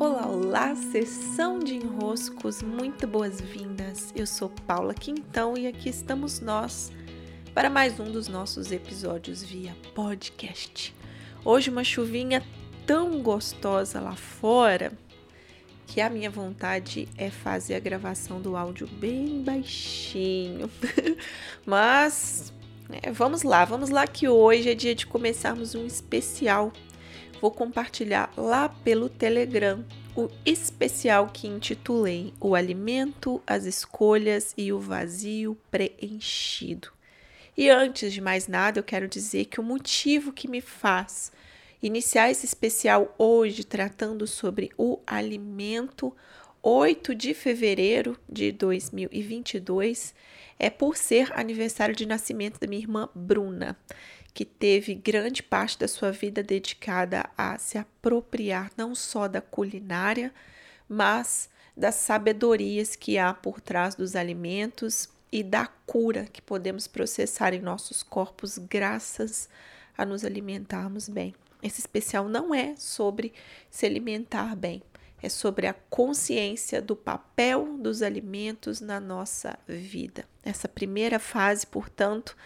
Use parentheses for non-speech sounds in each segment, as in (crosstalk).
Olá, olá, sessão de enroscos, muito boas-vindas. Eu sou Paula Quintão e aqui estamos nós para mais um dos nossos episódios via podcast. Hoje uma chuvinha tão gostosa lá fora que a minha vontade é fazer a gravação do áudio bem baixinho. (laughs) Mas é, vamos lá, vamos lá que hoje é dia de começarmos um especial vou compartilhar lá pelo Telegram o especial que intitulei O Alimento, as Escolhas e o Vazio Preenchido. E antes de mais nada, eu quero dizer que o motivo que me faz iniciar esse especial hoje tratando sobre o alimento 8 de fevereiro de 2022 é por ser aniversário de nascimento da minha irmã Bruna que teve grande parte da sua vida dedicada a se apropriar não só da culinária, mas das sabedorias que há por trás dos alimentos e da cura que podemos processar em nossos corpos graças a nos alimentarmos bem. Esse especial não é sobre se alimentar bem, é sobre a consciência do papel dos alimentos na nossa vida. Essa primeira fase, portanto,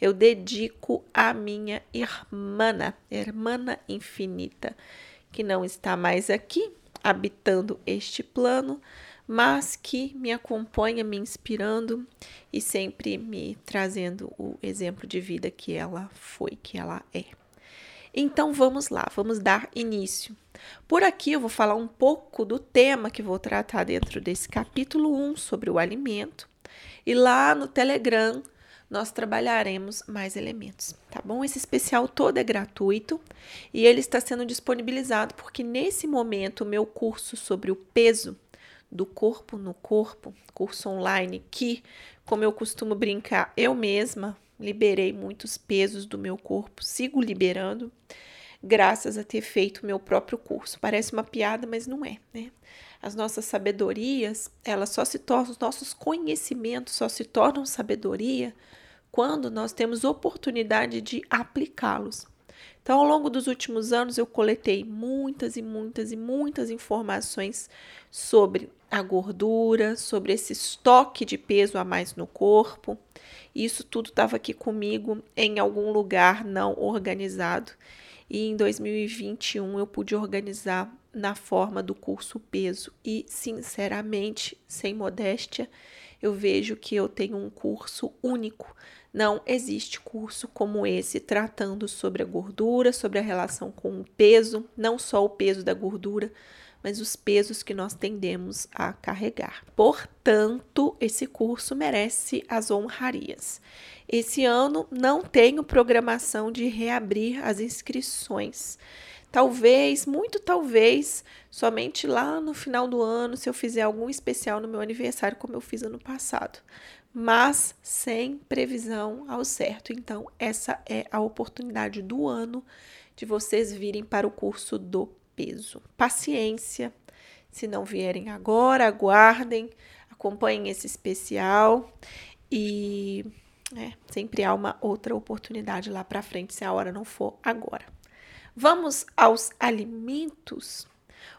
eu dedico à minha irmã, irmã infinita, que não está mais aqui, habitando este plano, mas que me acompanha, me inspirando e sempre me trazendo o exemplo de vida que ela foi, que ela é. Então vamos lá, vamos dar início. Por aqui eu vou falar um pouco do tema que vou tratar dentro desse capítulo 1 sobre o alimento. E lá no Telegram nós trabalharemos mais elementos, tá bom? Esse especial todo é gratuito e ele está sendo disponibilizado porque nesse momento o meu curso sobre o peso do corpo no corpo, curso online que, como eu costumo brincar, eu mesma liberei muitos pesos do meu corpo, sigo liberando graças a ter feito meu próprio curso. Parece uma piada, mas não é, né? As nossas sabedorias, elas só se tornam, os nossos conhecimentos só se tornam sabedoria quando nós temos oportunidade de aplicá-los. Então, ao longo dos últimos anos, eu coletei muitas e muitas e muitas informações sobre a gordura, sobre esse estoque de peso a mais no corpo. Isso tudo estava aqui comigo em algum lugar não organizado. E em 2021 eu pude organizar na forma do curso peso e, sinceramente, sem modéstia, eu vejo que eu tenho um curso único. Não existe curso como esse tratando sobre a gordura, sobre a relação com o peso, não só o peso da gordura, mas os pesos que nós tendemos a carregar. Portanto, esse curso merece as honrarias. Esse ano não tenho programação de reabrir as inscrições. Talvez, muito talvez, somente lá no final do ano, se eu fizer algum especial no meu aniversário, como eu fiz ano passado. Mas sem previsão ao certo. Então, essa é a oportunidade do ano de vocês virem para o curso do peso. Paciência. Se não vierem agora, aguardem, acompanhem esse especial e é, sempre há uma outra oportunidade lá para frente se a hora não for agora. Vamos aos alimentos.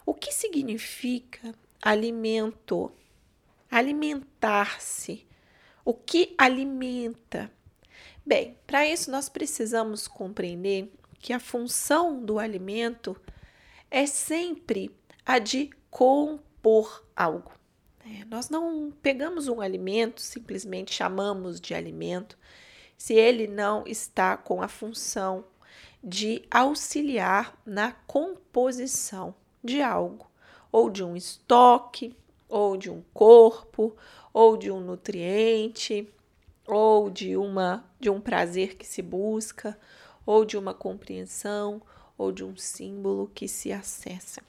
O que significa alimento? Alimentar-se. O que alimenta? Bem, para isso nós precisamos compreender que a função do alimento é sempre a de compor algo. É, nós não pegamos um alimento, simplesmente chamamos de alimento, se ele não está com a função de auxiliar na composição de algo, ou de um estoque, ou de um corpo, ou de um nutriente, ou de uma de um prazer que se busca, ou de uma compreensão, ou de um símbolo que se acessa.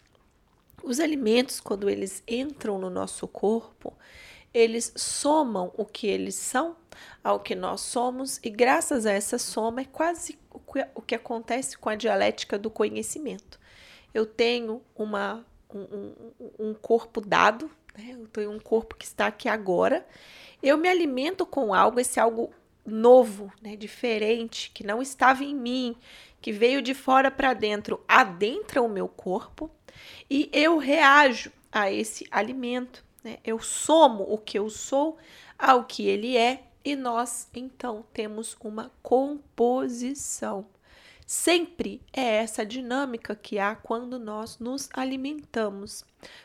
Os alimentos, quando eles entram no nosso corpo, eles somam o que eles são ao que nós somos, e graças a essa soma é quase o que acontece com a dialética do conhecimento. Eu tenho uma, um, um, corpo dado, né? eu tenho um corpo que está aqui agora, eu me alimento com algo, esse algo novo, né, diferente, que não estava em mim, que veio de fora para dentro adentra o meu corpo e eu reajo a esse alimento. Né? Eu somo o que eu sou ao que ele é e nós então temos uma composição. Sempre é essa dinâmica que há quando nós nos alimentamos.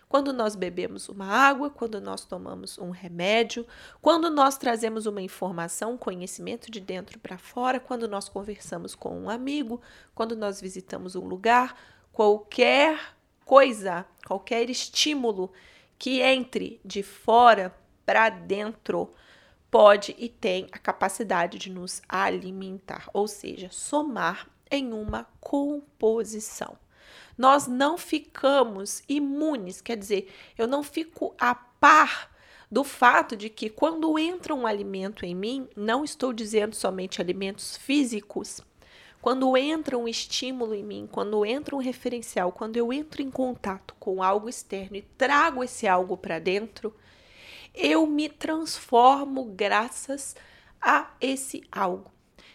Quando nós bebemos uma água, quando nós tomamos um remédio, quando nós trazemos uma informação, um conhecimento de dentro para fora, quando nós conversamos com um amigo, quando nós visitamos um lugar, qualquer coisa, qualquer estímulo que entre de fora para dentro pode e tem a capacidade de nos alimentar, ou seja, somar em uma composição. Nós não ficamos imunes, quer dizer, eu não fico a par do fato de que quando entra um alimento em mim, não estou dizendo somente alimentos físicos, quando entra um estímulo em mim, quando entra um referencial, quando eu entro em contato com algo externo e trago esse algo para dentro, eu me transformo graças a esse algo.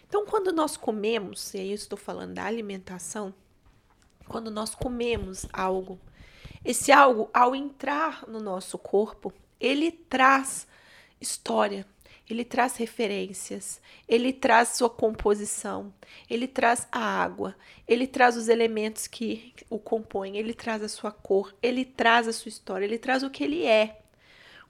Então, quando nós comemos, e aí eu estou falando da alimentação, quando nós comemos algo, esse algo, ao entrar no nosso corpo, ele traz história, ele traz referências, ele traz sua composição, ele traz a água, ele traz os elementos que o compõem, ele traz a sua cor, ele traz a sua história, ele traz o que ele é.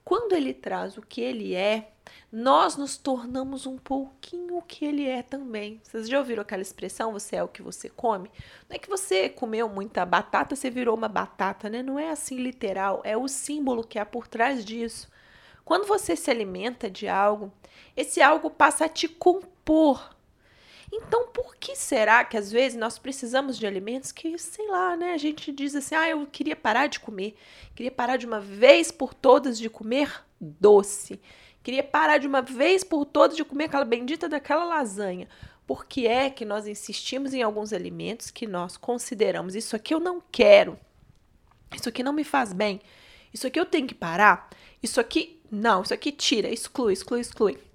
Quando ele traz o que ele é, nós nos tornamos um pouquinho o que ele é também. Vocês já ouviram aquela expressão, você é o que você come? Não é que você comeu muita batata, você virou uma batata, né? Não é assim literal, é o símbolo que há por trás disso. Quando você se alimenta de algo, esse algo passa a te compor. Então, por que será que às vezes nós precisamos de alimentos que, sei lá, né? A gente diz assim: ah, eu queria parar de comer, queria parar de uma vez por todas de comer doce, queria parar de uma vez por todas de comer aquela bendita daquela lasanha. Por que é que nós insistimos em alguns alimentos que nós consideramos isso aqui eu não quero, isso aqui não me faz bem, isso aqui eu tenho que parar, isso aqui não, isso aqui tira, exclui, exclui, exclui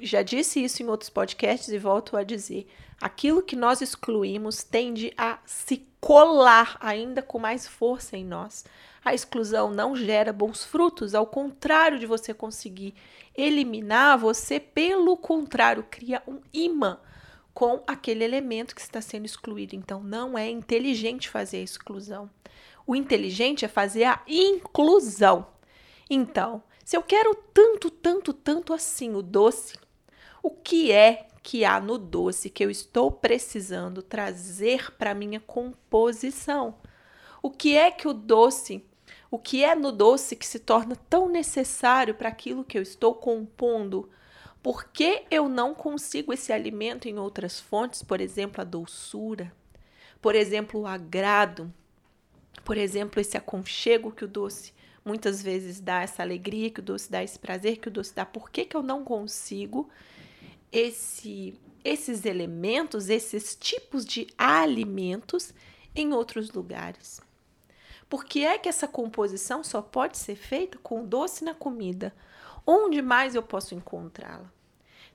já disse isso em outros podcasts e volto a dizer: aquilo que nós excluímos tende a se colar ainda com mais força em nós. A exclusão não gera bons frutos, ao contrário de você conseguir eliminar, você, pelo contrário, cria um imã com aquele elemento que está sendo excluído. Então, não é inteligente fazer a exclusão. O inteligente é fazer a inclusão. Então, se eu quero tanto, tanto, tanto assim o doce, o que é que há no doce que eu estou precisando trazer para minha composição? O que é que o doce, o que é no doce que se torna tão necessário para aquilo que eu estou compondo? Por que eu não consigo esse alimento em outras fontes, por exemplo, a doçura, por exemplo, o agrado, por exemplo, esse aconchego que o doce muitas vezes dá essa alegria, que o doce dá esse prazer, que o doce dá. Por que, que eu não consigo esse, esses elementos, esses tipos de alimentos em outros lugares? Por que é que essa composição só pode ser feita com doce na comida? Onde mais eu posso encontrá-la?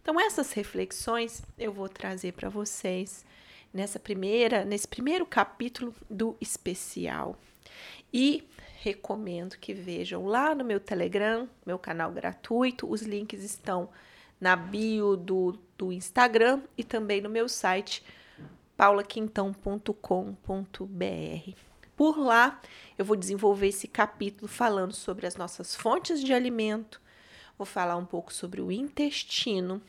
Então, essas reflexões eu vou trazer para vocês nessa primeira, nesse primeiro capítulo do especial. E recomendo que vejam lá no meu Telegram, meu canal gratuito. Os links estão na bio do, do Instagram e também no meu site paulaquintão.com.br. Por lá, eu vou desenvolver esse capítulo falando sobre as nossas fontes de alimento, vou falar um pouco sobre o intestino,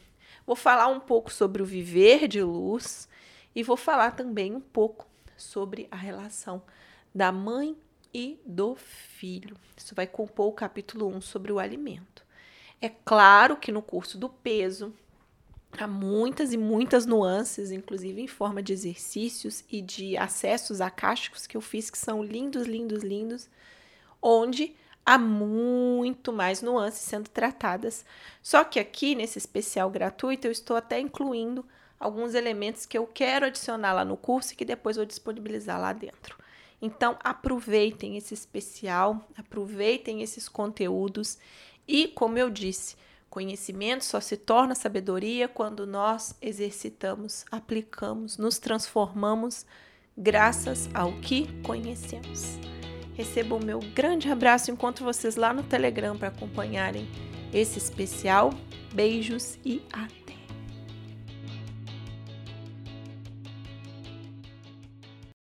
vou falar um pouco sobre o viver de luz e vou falar também um pouco sobre a relação da mãe e do filho. Isso vai compor o capítulo 1 sobre o alimento. É claro que no curso do peso há muitas e muitas nuances, inclusive em forma de exercícios e de acessos acásticos que eu fiz que são lindos, lindos, lindos, onde há muito mais nuances sendo tratadas. Só que aqui nesse especial gratuito eu estou até incluindo alguns elementos que eu quero adicionar lá no curso e que depois vou disponibilizar lá dentro. Então, aproveitem esse especial, aproveitem esses conteúdos e, como eu disse, Conhecimento só se torna sabedoria quando nós exercitamos, aplicamos, nos transformamos graças ao que conhecemos. Receba o meu grande abraço, encontro vocês lá no Telegram para acompanharem esse especial. Beijos e até!